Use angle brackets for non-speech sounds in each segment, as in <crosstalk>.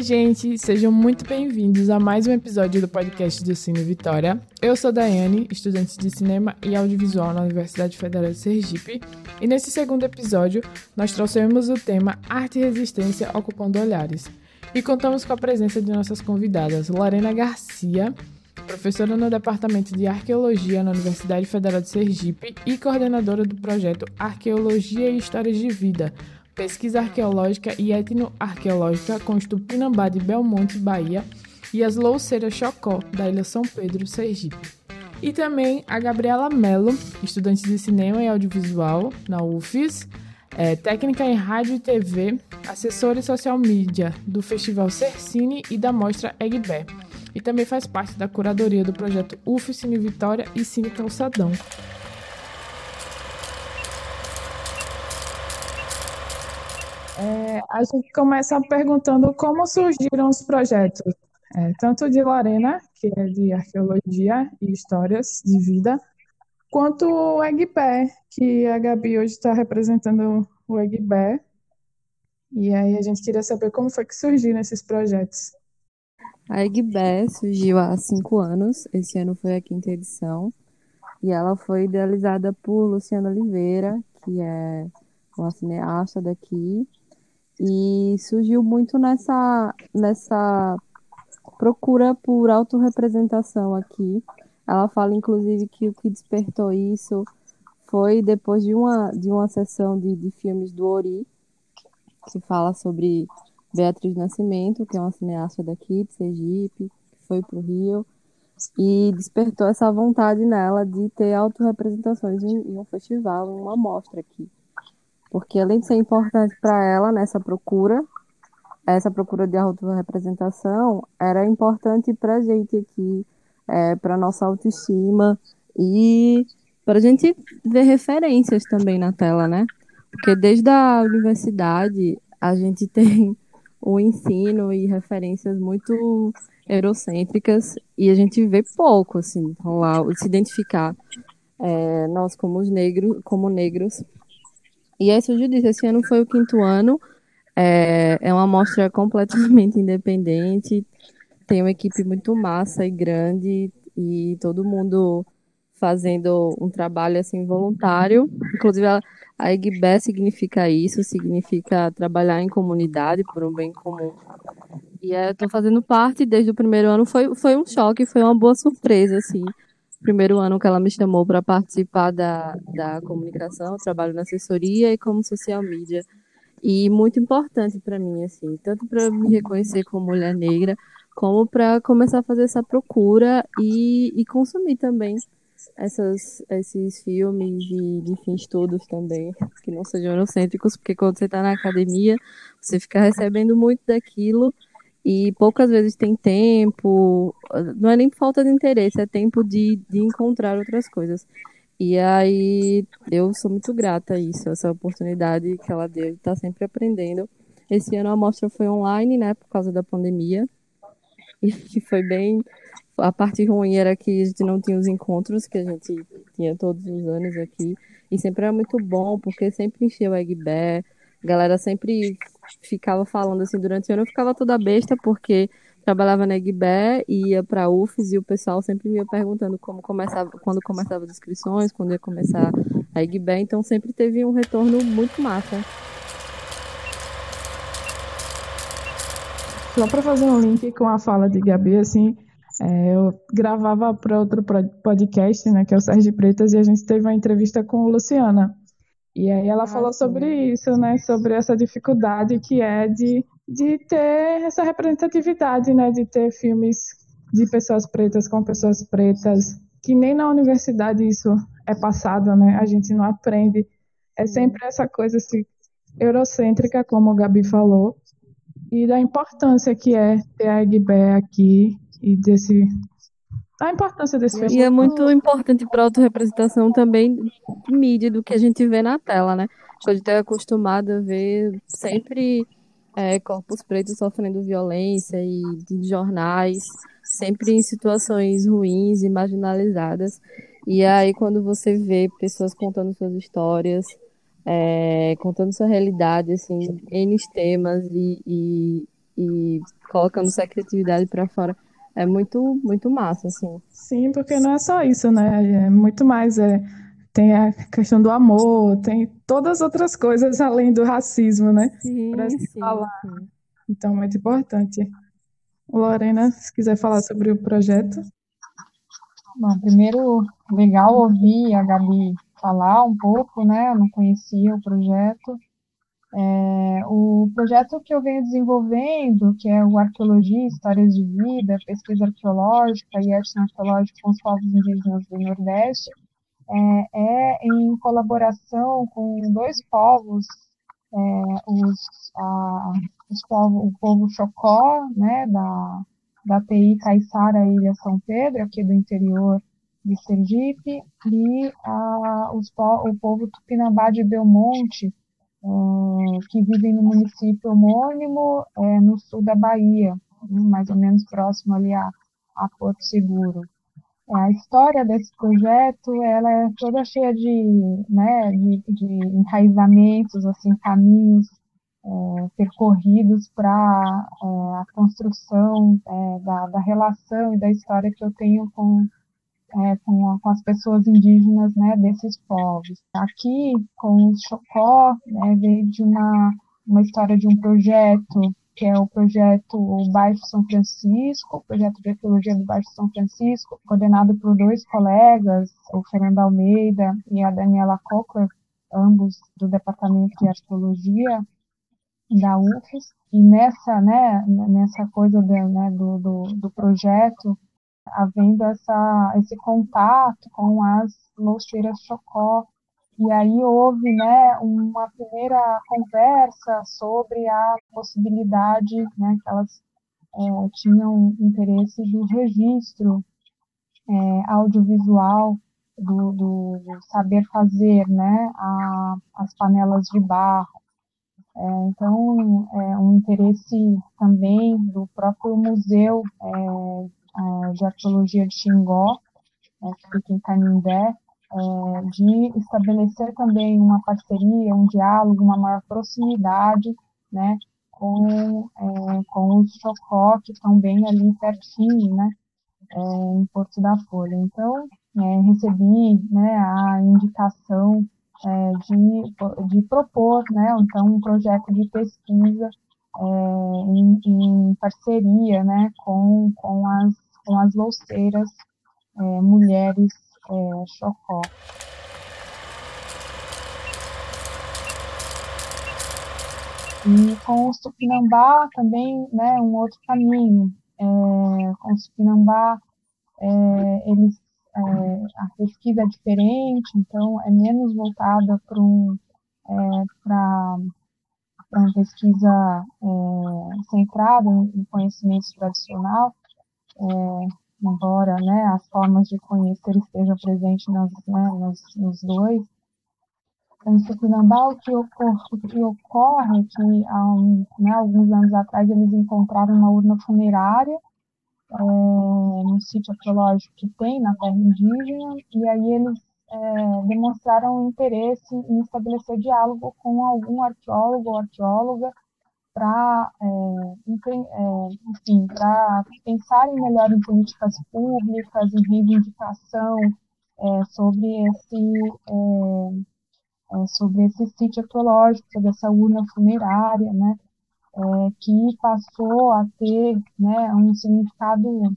Oi, gente, sejam muito bem-vindos a mais um episódio do podcast do Cine Vitória. Eu sou Daiane, estudante de cinema e audiovisual na Universidade Federal de Sergipe, e nesse segundo episódio nós trouxemos o tema Arte e Resistência ocupando olhares. E contamos com a presença de nossas convidadas Lorena Garcia, professora no Departamento de Arqueologia na Universidade Federal de Sergipe e coordenadora do projeto Arqueologia e Histórias de Vida, pesquisa arqueológica e etnoarqueológica com Estupinambá de Belmonte, Bahia, e as Louceiras Chocó, da Ilha São Pedro, Sergipe. E também a Gabriela Mello, estudante de cinema e audiovisual na UFES, é, técnica em rádio e TV, assessora e social media do Festival Cercine e da mostra Egbé e também faz parte da curadoria do projeto UF Cine Vitória e Cine Calçadão. É, a gente começa perguntando como surgiram os projetos, é, tanto de Lorena, que é de arqueologia e histórias de vida, quanto o Egbé, que a Gabi hoje está representando o Egbé. E aí a gente queria saber como foi que surgiram esses projetos. A Egbé surgiu há cinco anos, esse ano foi a quinta edição, e ela foi idealizada por Luciana Oliveira, que é uma cineasta daqui, e surgiu muito nessa, nessa procura por autorrepresentação aqui. Ela fala, inclusive, que o que despertou isso foi depois de uma, de uma sessão de, de filmes do Ori, que fala sobre Beatriz Nascimento, que é uma cineasta daqui, de Sergipe, que foi para o Rio, e despertou essa vontade nela de ter autorrepresentações em, em um festival, em uma mostra aqui. Porque além de ser importante para ela nessa procura, essa procura de autorrepresentação era importante para a gente aqui, é, para nossa autoestima e para a gente ver referências também na tela, né? Porque desde a universidade a gente <laughs> tem o ensino e referências muito eurocêntricas e a gente vê pouco, assim, rolar, se identificar é, nós como negros, como negros. E aí surgiu disso, esse ano foi o quinto ano, é, é uma mostra completamente <laughs> independente, tem uma equipe muito massa e grande e todo mundo fazendo um trabalho assim voluntário. Inclusive, a, EGBE significa isso, significa trabalhar em comunidade por um bem comum. E eu estou fazendo parte desde o primeiro ano. Foi, foi um choque, foi uma boa surpresa, assim. Primeiro ano que ela me chamou para participar da, da comunicação, trabalho na assessoria e como social media. E muito importante para mim, assim, tanto para me reconhecer como mulher negra, como para começar a fazer essa procura e, e consumir também essas, esses filmes e, enfim, estudos também, que não sejam eurocêntricos, porque quando você está na academia, você fica recebendo muito daquilo e poucas vezes tem tempo, não é nem falta de interesse, é tempo de, de encontrar outras coisas. E aí eu sou muito grata a isso, essa oportunidade que ela deu de estar tá sempre aprendendo. Esse ano a mostra foi online, né, por causa da pandemia, e <laughs> foi bem a parte ruim era que a gente não tinha os encontros que a gente tinha todos os anos aqui. E sempre era muito bom, porque sempre encheu o Egbé. A galera sempre ficava falando assim durante o ano. Eu ficava toda besta, porque trabalhava na e ia para UFES e o pessoal sempre me ia perguntando como começava, quando começava as inscrições, quando ia começar a Egbé. Então sempre teve um retorno muito massa. Só para fazer um link com a fala de Gabi, assim, é, eu gravava para outro podcast, né, que é o Sérgio Pretas, e a gente teve uma entrevista com a Luciana. E aí ela ah, falou sim. sobre isso, né, sobre essa dificuldade que é de, de ter essa representatividade, né, de ter filmes de pessoas pretas com pessoas pretas, que nem na universidade isso é passado, né, a gente não aprende. É sempre essa coisa assim, eurocêntrica, como o Gabi falou, e da importância que é ter a Egbé aqui e desse a importância desse festival. E é muito importante para a autorrepresentação também de mídia, do que a gente vê na tela, né? Gente é acostumado a ver sempre é, corpos pretos sofrendo violência e de jornais, sempre em situações ruins e marginalizadas. E aí, quando você vê pessoas contando suas histórias, é, contando sua realidade, assim, N temas e, e, e colocando sua criatividade para fora. É muito, muito massa, assim. Sim, porque não é só isso, né? É muito mais. É, tem a questão do amor, tem todas as outras coisas além do racismo, né? Sim, Para se sim, falar. sim. Então, muito importante. Lorena, se quiser falar sobre o projeto. Bom, primeiro, legal ouvir a Gabi falar um pouco, né? Eu não conhecia o projeto. É, o projeto que eu venho desenvolvendo, que é o Arqueologia, Histórias de Vida, Pesquisa Arqueológica e Arte Arqueológica com os povos indígenas do Nordeste, é, é em colaboração com dois povos, é, os, a, os o povo Chocó, né, da, da TI Caiçara Ilha São Pedro, aqui do interior de Sergipe, e a, os, o povo Tupinambá de Belmonte, é, que vivem no município homônimo, é, no sul da Bahia, mais ou menos próximo ali a, a Porto Seguro. A história desse projeto, ela é toda cheia de, né, de, de enraizamentos, assim, caminhos é, percorridos para é, a construção é, da, da relação e da história que eu tenho com é, com, com, as pessoas indígenas né, desses povos. Aqui, com o Chocó, né, veio de uma, uma história de um projeto, que é o projeto Baixo São Francisco, o projeto de arqueologia do Baixo São Francisco, coordenado por dois colegas, o Fernando Almeida e a Daniela Cochler, ambos do Departamento de Arqueologia da UFES. E nessa, né, nessa coisa né, do, do, do projeto, havendo essa, esse contato com as louceiras Chocó. E aí houve né, uma primeira conversa sobre a possibilidade né, que elas é, tinham interesse do registro é, audiovisual do, do, saber fazer né, a, as panelas de barro. É, então, é um interesse também do próprio museu é, de arqueologia de Xingó, né, que fica em Canindé, é, de estabelecer também uma parceria, um diálogo, uma maior proximidade, né, com, é, com os Chocó, que estão bem ali pertinho, né, é, em Porto da Folha. Então, é, recebi, né, a indicação é, de, de propor, né, então, um projeto de pesquisa é, em, em, parceria né, com, com, as, com as louceiras é, mulheres é, Chocó. E com o Supinambá também, né, um outro caminho. É, com o Supinambá, é, eles, é, a pesquisa é diferente, então é menos voltada para um, é, uma pesquisa é, centrada em conhecimentos tradicional, é, embora né, as formas de conhecer estejam presentes nas, né, nos, nos dois. Em Tupinambá, o que, o que ocorre é que há um, né, alguns anos atrás eles encontraram uma urna funerária é, no sítio arqueológico que tem na terra indígena, e aí eles é, demonstraram interesse em estabelecer diálogo com algum arqueólogo ou arqueóloga para, é, é, enfim, para pensarem melhor em políticas públicas, em reivindicação é, sobre esse é, é, sobre esse sítio arqueológico, sobre essa urna funerária, né, que passou a ter né, um significado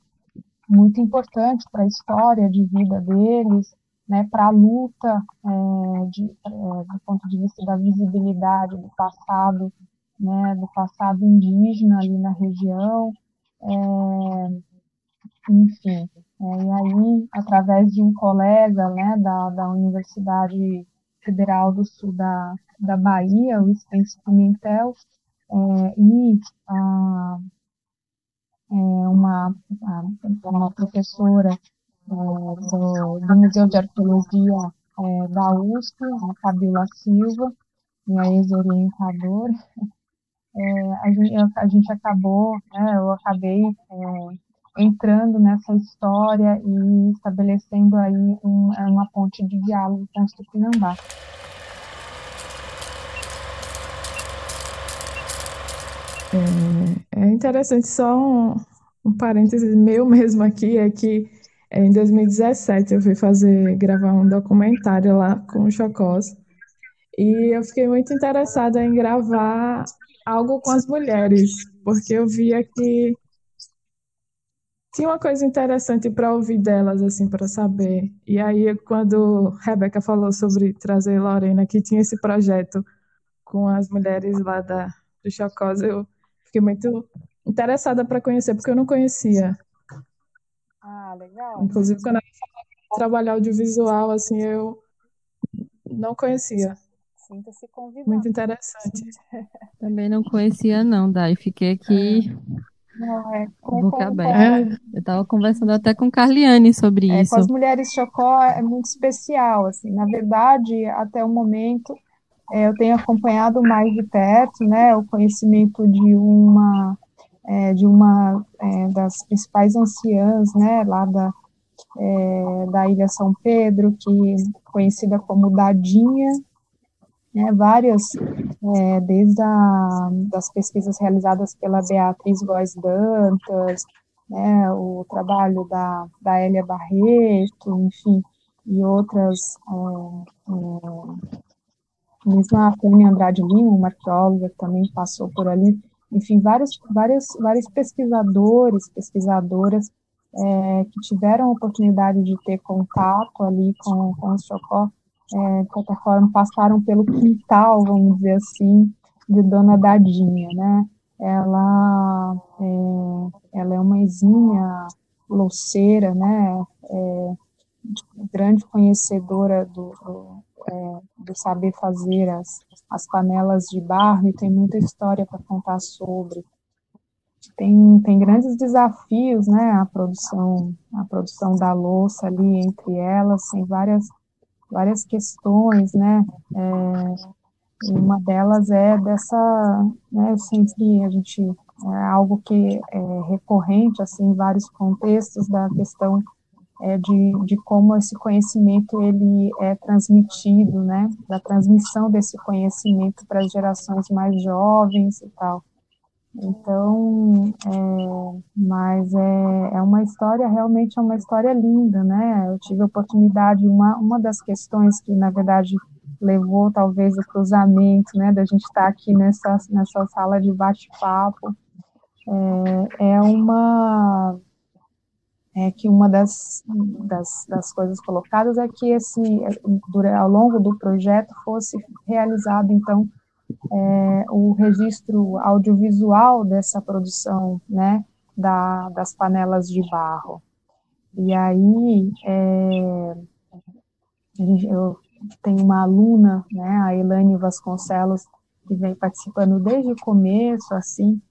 muito importante para a história de vida deles, né, para a luta é, de, é, do ponto de vista da visibilidade do passado, né, do passado indígena ali na região, é, enfim. É, e aí, através de um colega né, da, da Universidade Federal do Sul da, da Bahia, o Spence Pimentel, é, e a, é, uma, uma professora do, do Museu de Arqueologia é, da USP, a Fabiola Silva, minha ex-orientadora. <laughs> É, a, gente, a gente acabou, né, eu acabei é, entrando nessa história e estabelecendo aí um, uma ponte de diálogo com o Tupinambá. É, é interessante, só um, um parêntese meu mesmo aqui, é que é, em 2017 eu fui fazer, gravar um documentário lá com o Chocós, e eu fiquei muito interessada em gravar algo com as mulheres, porque eu via que tinha uma coisa interessante para ouvir delas, assim, para saber. E aí, quando Rebeca falou sobre trazer Lorena, que tinha esse projeto com as mulheres lá da, do Chocós, eu fiquei muito interessada para conhecer, porque eu não conhecia. Ah, legal. Inclusive, quando ela falou que trabalhar audiovisual, assim, eu não conhecia. Sinta-se convidado. Muito interessante. <laughs> Também não conhecia, não, Dai. Fiquei aqui Não, é, com, boca com, aberta. É, Eu estava conversando até com Carliane sobre é, isso. com as mulheres Chocó é muito especial, assim. Na verdade, até o momento, é, eu tenho acompanhado mais de perto, né, o conhecimento de uma é, de uma é, das principais anciãs, né, lá da é, da Ilha São Pedro, que conhecida como Dadinha, né, várias, é, desde a, das pesquisas realizadas pela Beatriz Góes Dantas, né, o trabalho da, da Hélia Barreto, enfim, e outras, é, é, mesmo a Tânia Andrade Lima, uma arqueóloga que também passou por ali, enfim, vários, vários, vários pesquisadores, pesquisadoras é, que tiveram a oportunidade de ter contato ali com, com o Chocó, é, de certa forma, passaram pelo quintal, vamos dizer assim, de Dona Dadinha, né? Ela é, ela é uma exímia louceira, né? É, grande conhecedora do, do, é, do saber fazer as, as panelas de barro e tem muita história para contar sobre. Tem, tem grandes desafios, né? A produção, a produção da louça ali entre elas, tem várias várias questões, né? É, uma delas é dessa, né, sempre a gente, é algo que é recorrente, assim, em vários contextos da questão é, de, de como esse conhecimento, ele é transmitido, né, da transmissão desse conhecimento para as gerações mais jovens e tal. Então, é, mas é, é uma história, realmente é uma história linda, né? Eu tive a oportunidade, uma, uma das questões que, na verdade, levou talvez o cruzamento, né, da gente estar aqui nessa, nessa sala de bate-papo, é, é uma é que uma das, das, das coisas colocadas é que esse ao longo do projeto fosse realizado então é, o registro audiovisual dessa produção, né, da, das panelas de barro. E aí, é, eu tenho uma aluna, né, a Elane Vasconcelos, que vem participando desde o começo, assim,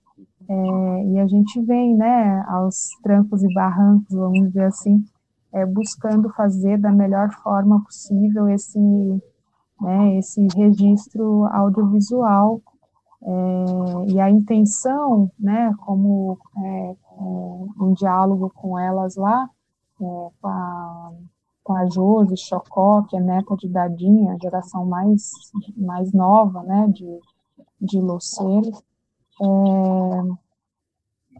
é, e a gente vem, né, aos trancos e barrancos, vamos dizer assim, é, buscando fazer da melhor forma possível esse né, esse registro audiovisual. É, e a intenção, né, como é, é, um diálogo com elas lá, é, com, a, com a Josi Chocó, que é neta de Dadinha, a geração mais, mais nova, né, de, de Luceiros, é,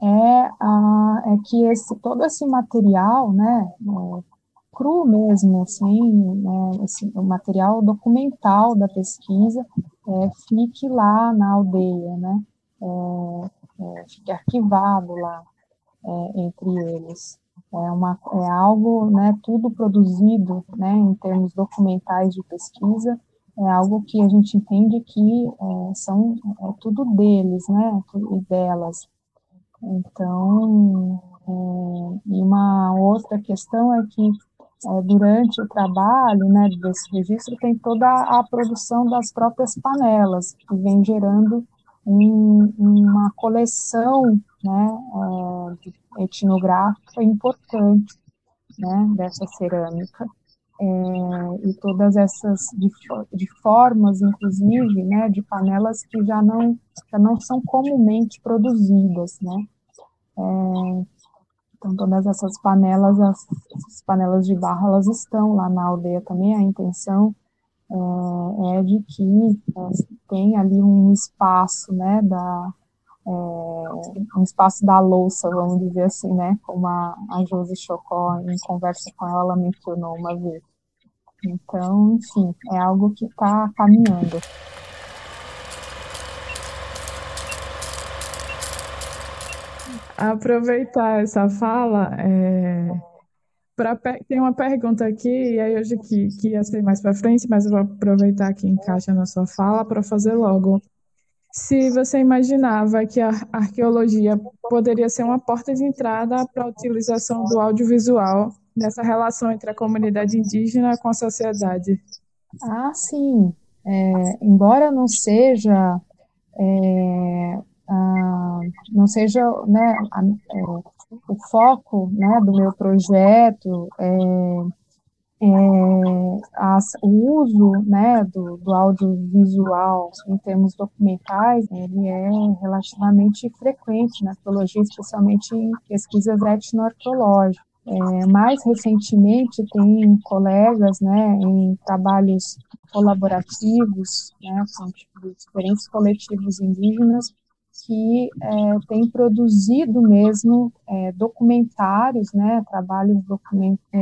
é, a, é que esse, todo esse material, né, é, cru mesmo, assim, né, esse, o material documental da pesquisa é, fique lá na aldeia, né, é, é, fique arquivado lá é, entre eles. É, uma, é algo, né, tudo produzido, né, em termos documentais de pesquisa, é algo que a gente entende que é, são é tudo deles, né, e delas. Então, é, e uma outra questão é que é, durante o trabalho né, desse registro, tem toda a produção das próprias panelas, que vem gerando um, uma coleção né, é, etnográfica importante né, dessa cerâmica. É, e todas essas de, de, formas, inclusive, né, de panelas que já não, já não são comumente produzidas, né, é, então, todas essas panelas, as, panelas de barro, elas estão lá na aldeia também. A intenção é, é de que é, tem ali um espaço, né, da, é, um espaço da louça, vamos dizer assim, né? Como a, a Josi Chocó, em conversa com ela, ela mencionou uma vez. Então, enfim, é algo que está caminhando. Aproveitar essa fala, é, pra, tem uma pergunta aqui, e aí hoje que, que ia ser mais para frente, mas eu vou aproveitar que encaixa na sua fala para fazer logo. Se você imaginava que a arqueologia poderia ser uma porta de entrada para a utilização do audiovisual nessa relação entre a comunidade indígena com a sociedade. Ah, sim. É, embora não seja é, a, não seja né, a, é, o foco né, do meu projeto é, as, o uso né, do, do audiovisual em termos documentais, ele é relativamente frequente na arqueologia, especialmente em pesquisas etnoarqueológicas. É, mais recentemente, tem colegas né, em trabalhos colaborativos né, com diferentes coletivos indígenas que é, têm produzido mesmo é, documentários, né, trabalhos, document, é,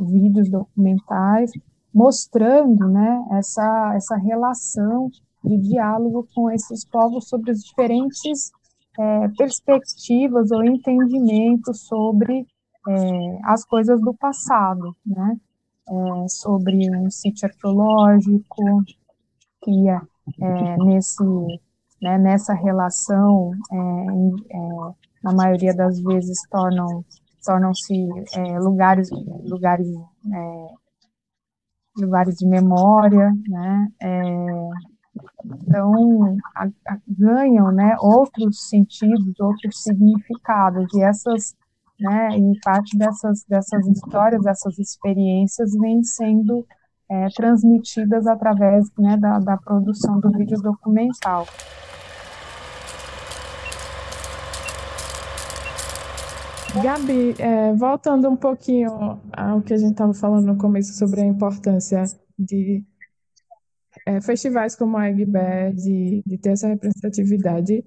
vídeos documentais, mostrando né, essa, essa relação de diálogo com esses povos sobre as diferentes é, perspectivas ou entendimentos sobre é, as coisas do passado, né? É, sobre um sítio arqueológico, que é nesse, né, nessa relação, é, é, na maioria das vezes, tornam tornam-se é, lugares lugares lugares de memória, né? então a, a, ganham, né, outros sentidos, outros significados e essas né? E parte dessas, dessas histórias, dessas experiências vêm sendo é, transmitidas através né, da, da produção do vídeo documental. Gabi, é, voltando um pouquinho ao que a gente estava falando no começo sobre a importância de é, festivais como a Eggbé, de, de ter essa representatividade,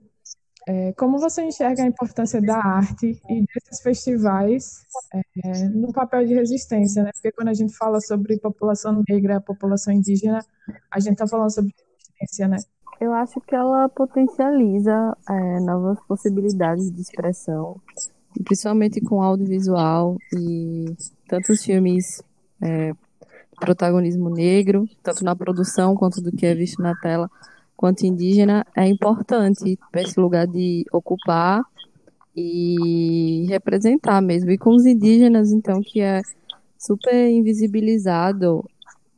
é, como você enxerga a importância da arte e desses festivais é, no papel de resistência, né? Porque quando a gente fala sobre população negra, população indígena, a gente está falando sobre resistência, né? Eu acho que ela potencializa é, novas possibilidades de expressão, principalmente com audiovisual e tantos filmes é, protagonismo negro, tanto na produção quanto do que é visto na tela quanto indígena é importante para esse lugar de ocupar e representar mesmo. E com os indígenas, então, que é super invisibilizado.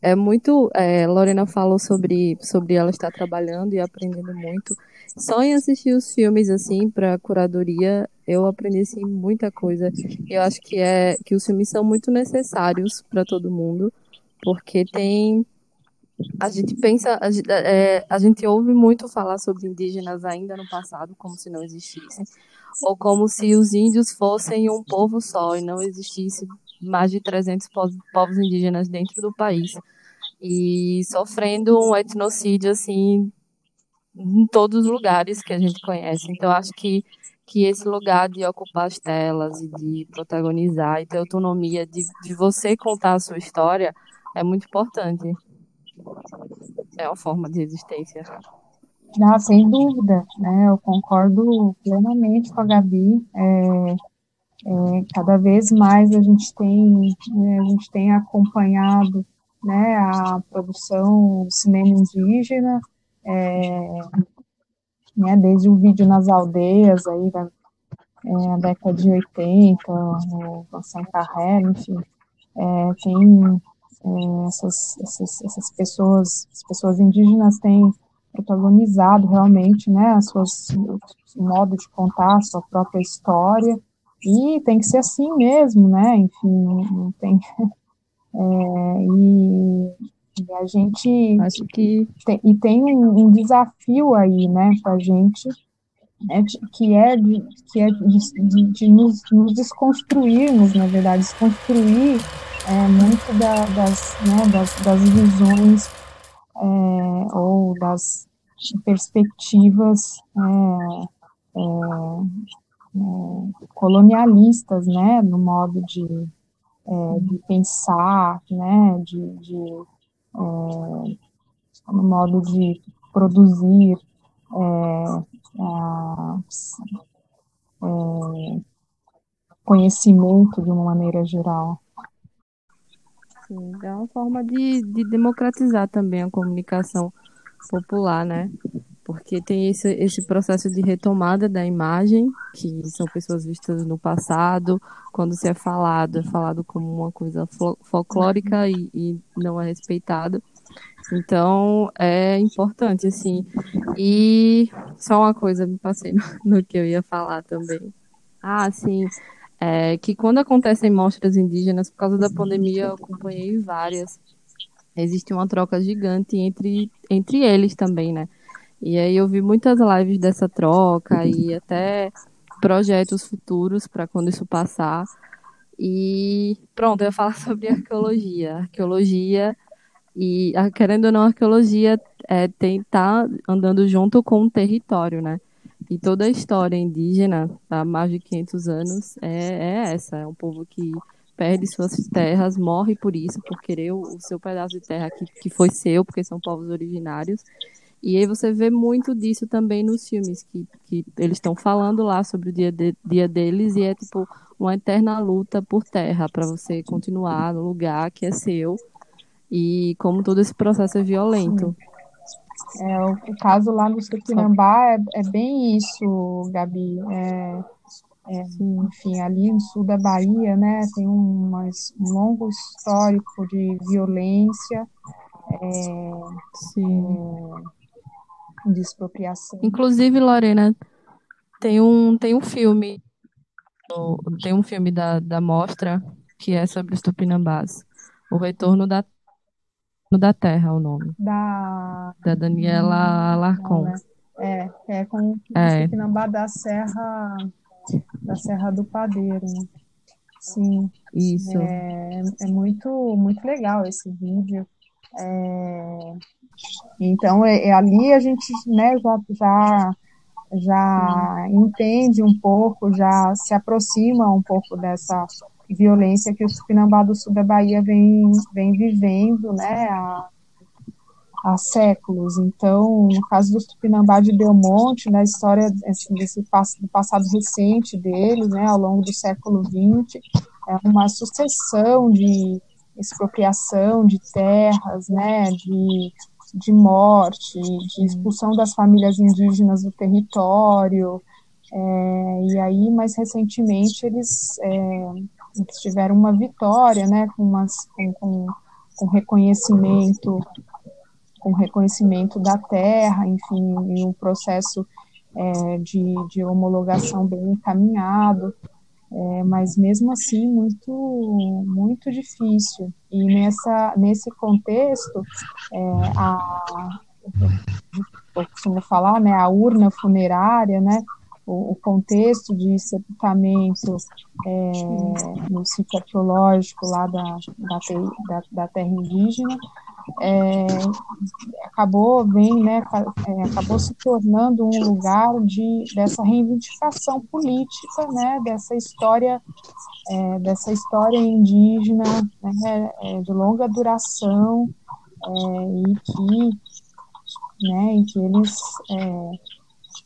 É muito. É, Lorena falou sobre, sobre ela estar trabalhando e aprendendo muito. Só em assistir os filmes, assim, para curadoria, eu aprendi, assim, muita coisa. Eu acho que, é, que os filmes são muito necessários para todo mundo, porque tem a gente pensa, a gente, é, a gente ouve muito falar sobre indígenas ainda no passado, como se não existissem, ou como se os índios fossem um povo só e não existisse mais de 300 povos indígenas dentro do país e sofrendo um etnocídio assim em todos os lugares que a gente conhece. Então acho que que esse lugar de ocupar as telas e de protagonizar e ter autonomia de, de você contar a sua história é muito importante. É uma forma de resistência. Ah, sem dúvida, né? Eu concordo plenamente com a Gabi. É, é, cada vez mais a gente tem, né, a gente tem acompanhado né, a produção do cinema indígena, é, né, desde o vídeo nas aldeias aí da é, década de 80, o Vincent Carré, enfim, é, tem é, essas, essas, essas pessoas, as pessoas indígenas têm protagonizado realmente, né, as suas o modo de contar a sua própria história e tem que ser assim mesmo, né, enfim, não tem <laughs> é, e, e, a gente acho que tem, e tem um, um desafio aí, né, para a gente né, que é de, que é de, de, de nos, nos desconstruirmos, na verdade, desconstruir é, muito da, das, né, das, das visões é, ou das perspectivas é, é, colonialistas, né, no modo de, é, de pensar, né, de, de no modo de produzir conhecimento de uma maneira geral. Sim, é uma forma de, de democratizar também a comunicação popular, né? Porque tem esse, esse processo de retomada da imagem, que são pessoas vistas no passado, quando se é falado, é falado como uma coisa folclórica e, e não é respeitado. Então, é importante, assim. E só uma coisa, me passei no, <laughs> no que eu ia falar também. Ah, sim, é, que quando acontecem mostras indígenas, por causa da pandemia, eu acompanhei várias. Existe uma troca gigante entre, entre eles também, né? E aí eu vi muitas lives dessa troca e até projetos futuros para quando isso passar. E pronto, eu ia falar <laughs> sobre arqueologia. Arqueologia e, querendo ou não, arqueologia é, tem tá andando junto com o território, né? E toda a história indígena, há mais de 500 anos, é, é essa. É um povo que perde suas terras, morre por isso, por querer o, o seu pedaço de terra que, que foi seu, porque são povos originários. E aí você vê muito disso também nos filmes, que, que eles estão falando lá sobre o dia, de, dia deles e é tipo uma eterna luta por terra, para você continuar no lugar que é seu. E como todo esse processo é violento. Sim. É, o, o, caso lá no Tupinambá é, é bem isso, Gabi. É, é, enfim, ali no sul da Bahia, né, tem um, um longo histórico de violência, é, é, de expropriação. Inclusive, Lorena, tem um, tem um filme, tem um filme da, da mostra que é sobre os Tupinambás, O Retorno da da Terra, o nome. Da, da Daniela Alarcon. Né? É, é com o é. Tupinambá da Serra, da Serra do Padeiro. Né? Sim. Isso. É, é muito, muito legal esse vídeo. É, então, é, é, ali a gente né, já, já, já entende um pouco, já se aproxima um pouco dessa violência que o Tupinambá do sul da Bahia vem, vem vivendo, né, há, há séculos. Então, no caso do Tupinambá de Belmonte, na né, história assim, desse do passado recente deles, né, ao longo do século XX, é uma sucessão de expropriação de terras, né, de, de morte, de expulsão das famílias indígenas do território, é, e aí, mais recentemente, eles é, eles tiveram uma vitória, né, com, umas, com, com, com reconhecimento, com reconhecimento da terra, enfim, e um processo é, de, de homologação bem encaminhado, é, mas mesmo assim muito muito difícil. E nessa nesse contexto, é, a eu costumo falar, né, a urna funerária, né, o, contexto de sepultamento é, no sítio arqueológico lá da, da, da terra indígena, é, acabou vem, né, é, acabou se tornando um lugar de dessa reivindicação política, né, dessa história é, dessa história indígena né, é, de longa duração é, e que né, em que eles é,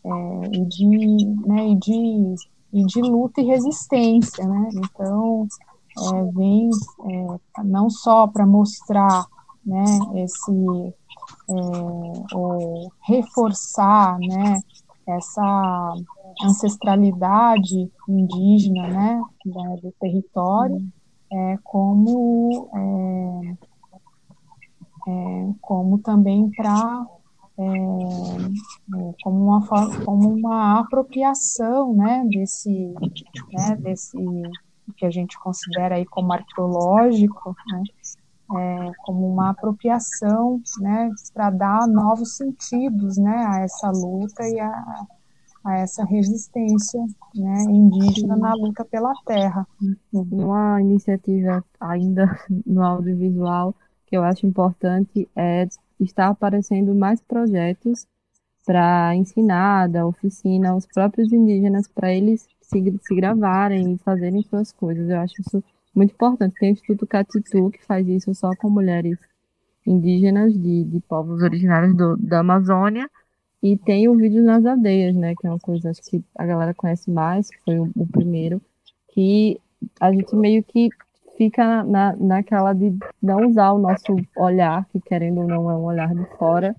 é, e, de, né, e, de, e de luta e resistência, né? Então, é, vem é, não só para mostrar né, esse, é, ou reforçar né, essa ancestralidade indígena né, do território, é, como, é, é, como também para é, é, como, uma, como uma apropriação né, desse, né, desse que a gente considera aí como arqueológico, né, é, como uma apropriação né, para dar novos sentidos né, a essa luta e a, a essa resistência né, indígena na luta pela terra. Uma iniciativa ainda no audiovisual que eu acho importante é está aparecendo mais projetos para ensinar da oficina aos próprios indígenas para eles se, se gravarem e fazerem suas coisas. Eu acho isso muito importante. Tem o Instituto Catitu, que faz isso só com mulheres indígenas de, de povos originários do, da Amazônia. E tem o vídeo nas aldeias, né? Que é uma coisa acho que a galera conhece mais, que foi o, o primeiro, que a gente meio que fica na, naquela de não usar o nosso olhar, que querendo ou não é um olhar de fora,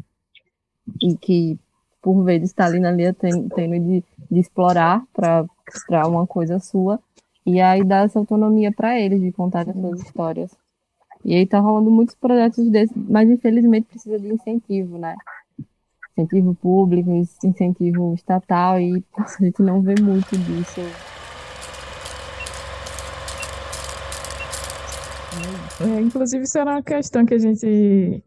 e que por vezes está ali na linha tendo de, de explorar para uma coisa sua, e aí dar essa autonomia para eles de contar as suas histórias. E aí tá rolando muitos projetos desses, mas infelizmente precisa de incentivo, né? Incentivo público, incentivo estatal, e <laughs> a gente não vê muito disso. É, inclusive, isso era uma questão que a gente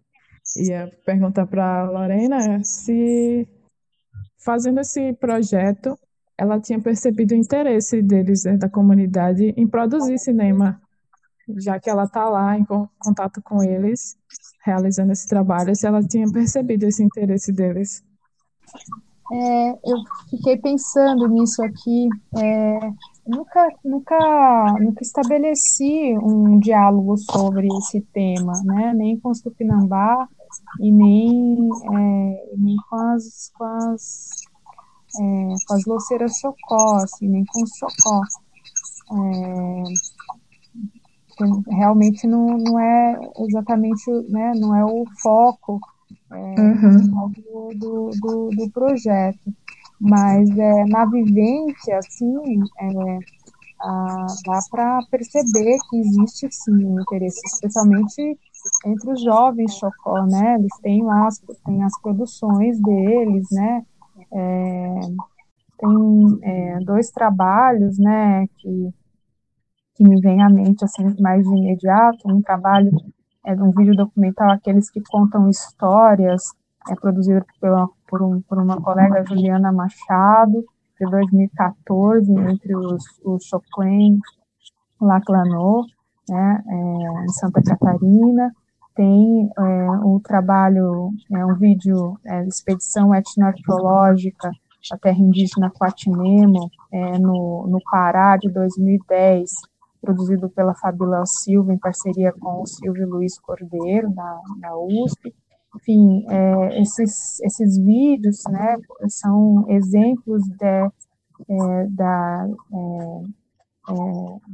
ia perguntar para a Lorena, se fazendo esse projeto, ela tinha percebido o interesse deles, né, da comunidade, em produzir cinema, já que ela está lá em contato com eles, realizando esse trabalho, se ela tinha percebido esse interesse deles. É, eu fiquei pensando nisso aqui. É, nunca, nunca, nunca estabeleci um diálogo sobre esse tema, né? Nem com os Tupinambá e nem, é, nem com as, com as, é, com as loceiras Chocó, assim, nem com Chocó. É, realmente não, não é exatamente, né, não é o foco é, uhum. do, do, do, projeto. Mas é, na vivência, assim, é, a, dá para perceber que existe sim um interesse, especialmente entre os jovens Chocó, né? Eles têm lá as, têm as produções deles, né? É, tem é, dois trabalhos, né, que, que me vem à mente, assim, mais de imediato, um trabalho é um vídeo documental, aqueles que contam histórias, é produzido pela, por, um, por uma colega, Juliana Machado, de 2014, entre os, os Choclen, Laclanô, né, é, em Santa Catarina. Tem é, o trabalho, é, um vídeo, é, expedição etnoarqueológica da terra indígena Quatinemo, é, no, no Pará, de 2010, produzido pela Fabíola Silva, em parceria com o Silvio Luiz Cordeiro, da, da USP. Enfim, é, esses, esses vídeos né, são exemplos de, é, da, é, é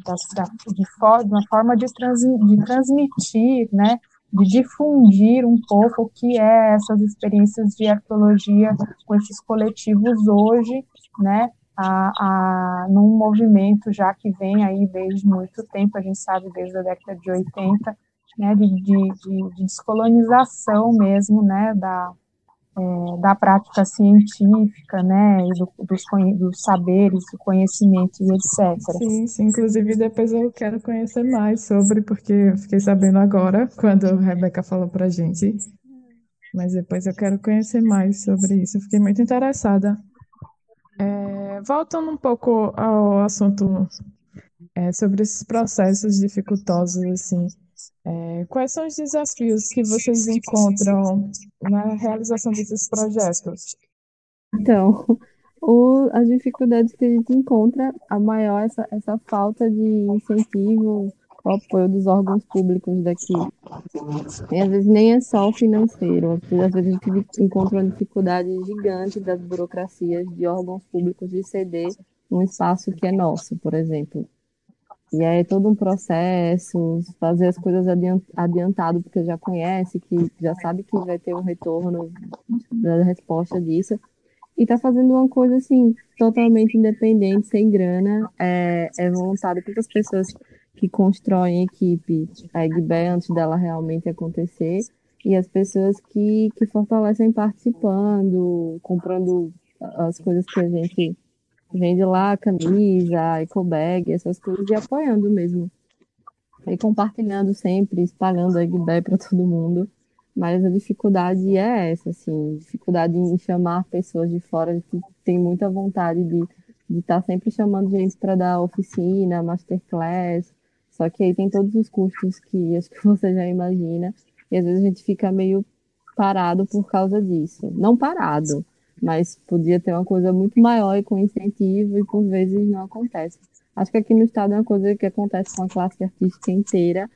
da, da, de, for, de, uma forma de, de transmitir, né, de difundir um pouco o que é essas experiências de arqueologia com esses coletivos hoje, né, a, a, num movimento já que vem aí desde muito tempo, a gente sabe desde a década de 80, né, de, de, de, de descolonização mesmo, né, da, é, da prática científica, né, do, dos, dos saberes, do conhecimento e etc. Sim, sim, inclusive depois eu quero conhecer mais sobre, porque eu fiquei sabendo agora, quando a Rebeca falou pra gente, mas depois eu quero conhecer mais sobre isso, eu fiquei muito interessada. É, voltando um pouco ao assunto é, sobre esses processos dificultosos, assim, é, quais são os desafios que vocês encontram na realização desses projetos? Então, <laughs> o, as dificuldades que a gente encontra, a maior é essa, essa falta de incentivo, o apoio dos órgãos públicos daqui. E às vezes nem é só o financeiro, às vezes a gente encontra uma dificuldade gigante das burocracias de órgãos públicos de ceder um espaço que é nosso, por exemplo. E aí é todo um processo, fazer as coisas adiantado, porque já conhece, que já sabe que vai ter um retorno da resposta disso. E tá fazendo uma coisa assim, totalmente independente, sem grana, é, é voluntário. Para as pessoas que constroem equipe, a Egbe antes dela realmente acontecer, e as pessoas que, que fortalecem participando, comprando as coisas que a gente vende lá, camisa, ecobag, essas coisas, e apoiando mesmo. E compartilhando sempre, espalhando a Egbe para todo mundo. Mas a dificuldade é essa, assim, dificuldade em chamar pessoas de fora que tem muita vontade de de estar tá sempre chamando gente para dar oficina, masterclass, só que aí tem todos os custos que acho que você já imagina, e às vezes a gente fica meio parado por causa disso. Não parado, mas podia ter uma coisa muito maior e com incentivo e por vezes não acontece. Acho que aqui no estado é uma coisa que acontece com a classe artística inteira,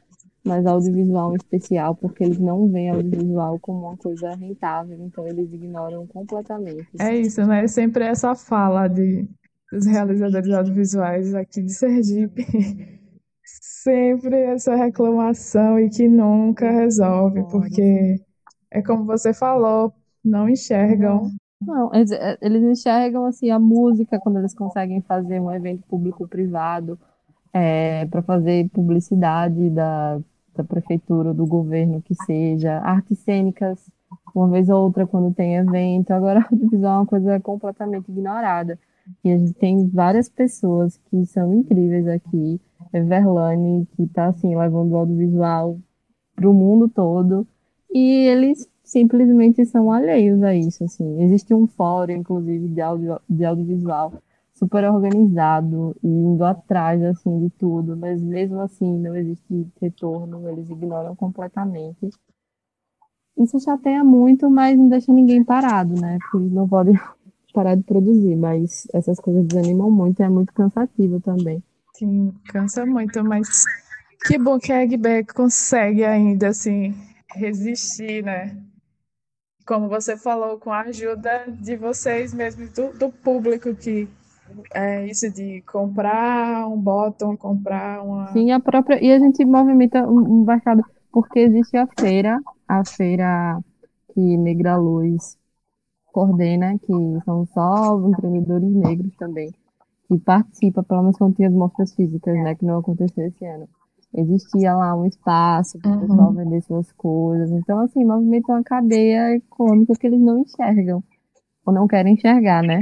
mas audiovisual em especial, porque eles não veem audiovisual como uma coisa rentável, então eles ignoram completamente. É isso, né? Sempre essa fala de, dos realizadores audiovisuais aqui de Sergipe. <laughs> Sempre essa reclamação e que nunca resolve, porque é como você falou, não enxergam não, eles, é, eles enxergam assim a música quando eles conseguem fazer um evento público-privado é, para fazer publicidade da, da prefeitura, do governo, que seja, artes cênicas, uma vez ou outra quando tem evento. Agora, <laughs> a audiovisual é uma coisa completamente ignorada. E a gente tem várias pessoas que são incríveis aqui. Verlane, que está assim, levando o audiovisual para o mundo todo. E eles simplesmente são alheios a isso, assim. Existe um fórum, inclusive, de, audio, de audiovisual super organizado e indo atrás, assim, de tudo, mas mesmo assim não existe retorno, eles ignoram completamente. Isso chateia muito, mas não deixa ninguém parado, né? Porque não podem <laughs> parar de produzir, mas essas coisas desanimam muito e é muito cansativo também. Sim, cansa muito, mas que bom que a Egbeck consegue ainda, assim, resistir, né? Como você falou, com a ajuda de vocês mesmo, do, do público que é isso de comprar um bottom, comprar uma. Sim, a própria. E a gente movimenta um mercado, porque existe a feira, a feira que Negra Luz coordena, que são só empreendedores negros também, que participam, pelo menos quando tinha as mostras físicas, né, que não aconteceu esse ano existia lá um espaço para o uhum. pessoal vender suas coisas. Então, assim, movimenta uma cadeia econômica que eles não enxergam, ou não querem enxergar, né?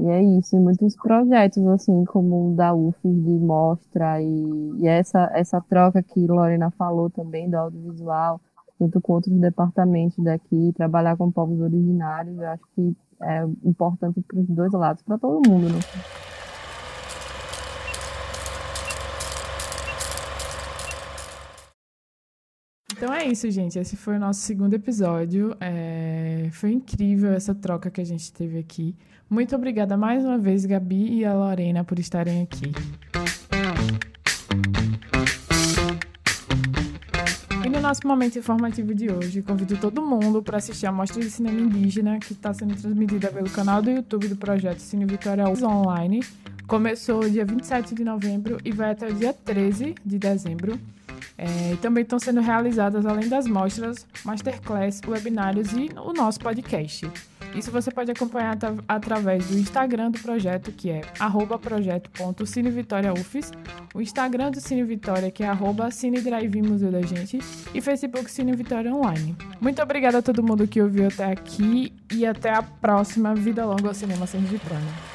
E é isso, e muitos projetos, assim, como o da UFES de mostra, e, e essa, essa troca que Lorena falou também do audiovisual, junto com outros departamentos daqui, trabalhar com povos originários, eu acho que é importante para os dois lados, para todo mundo, né? Então é isso, gente. Esse foi o nosso segundo episódio. É... Foi incrível essa troca que a gente teve aqui. Muito obrigada mais uma vez, Gabi e a Lorena, por estarem aqui. E no nosso momento informativo de hoje, convido todo mundo para assistir a Mostra de Cinema Indígena, que está sendo transmitida pelo canal do YouTube do projeto Cine Vitória Online. Começou dia 27 de novembro e vai até o dia 13 de dezembro. É, também estão sendo realizadas, além das mostras, masterclass, webinários e o nosso podcast. Isso você pode acompanhar através do Instagram do projeto, que é projeto.cinevitoriaufes, o Instagram do Cine Vitória, que é arroba Museu da Gente, e Facebook Cine Vitória Online. Muito obrigada a todo mundo que ouviu até aqui e até a próxima Vida Longa ao Cinema Sem Vitória.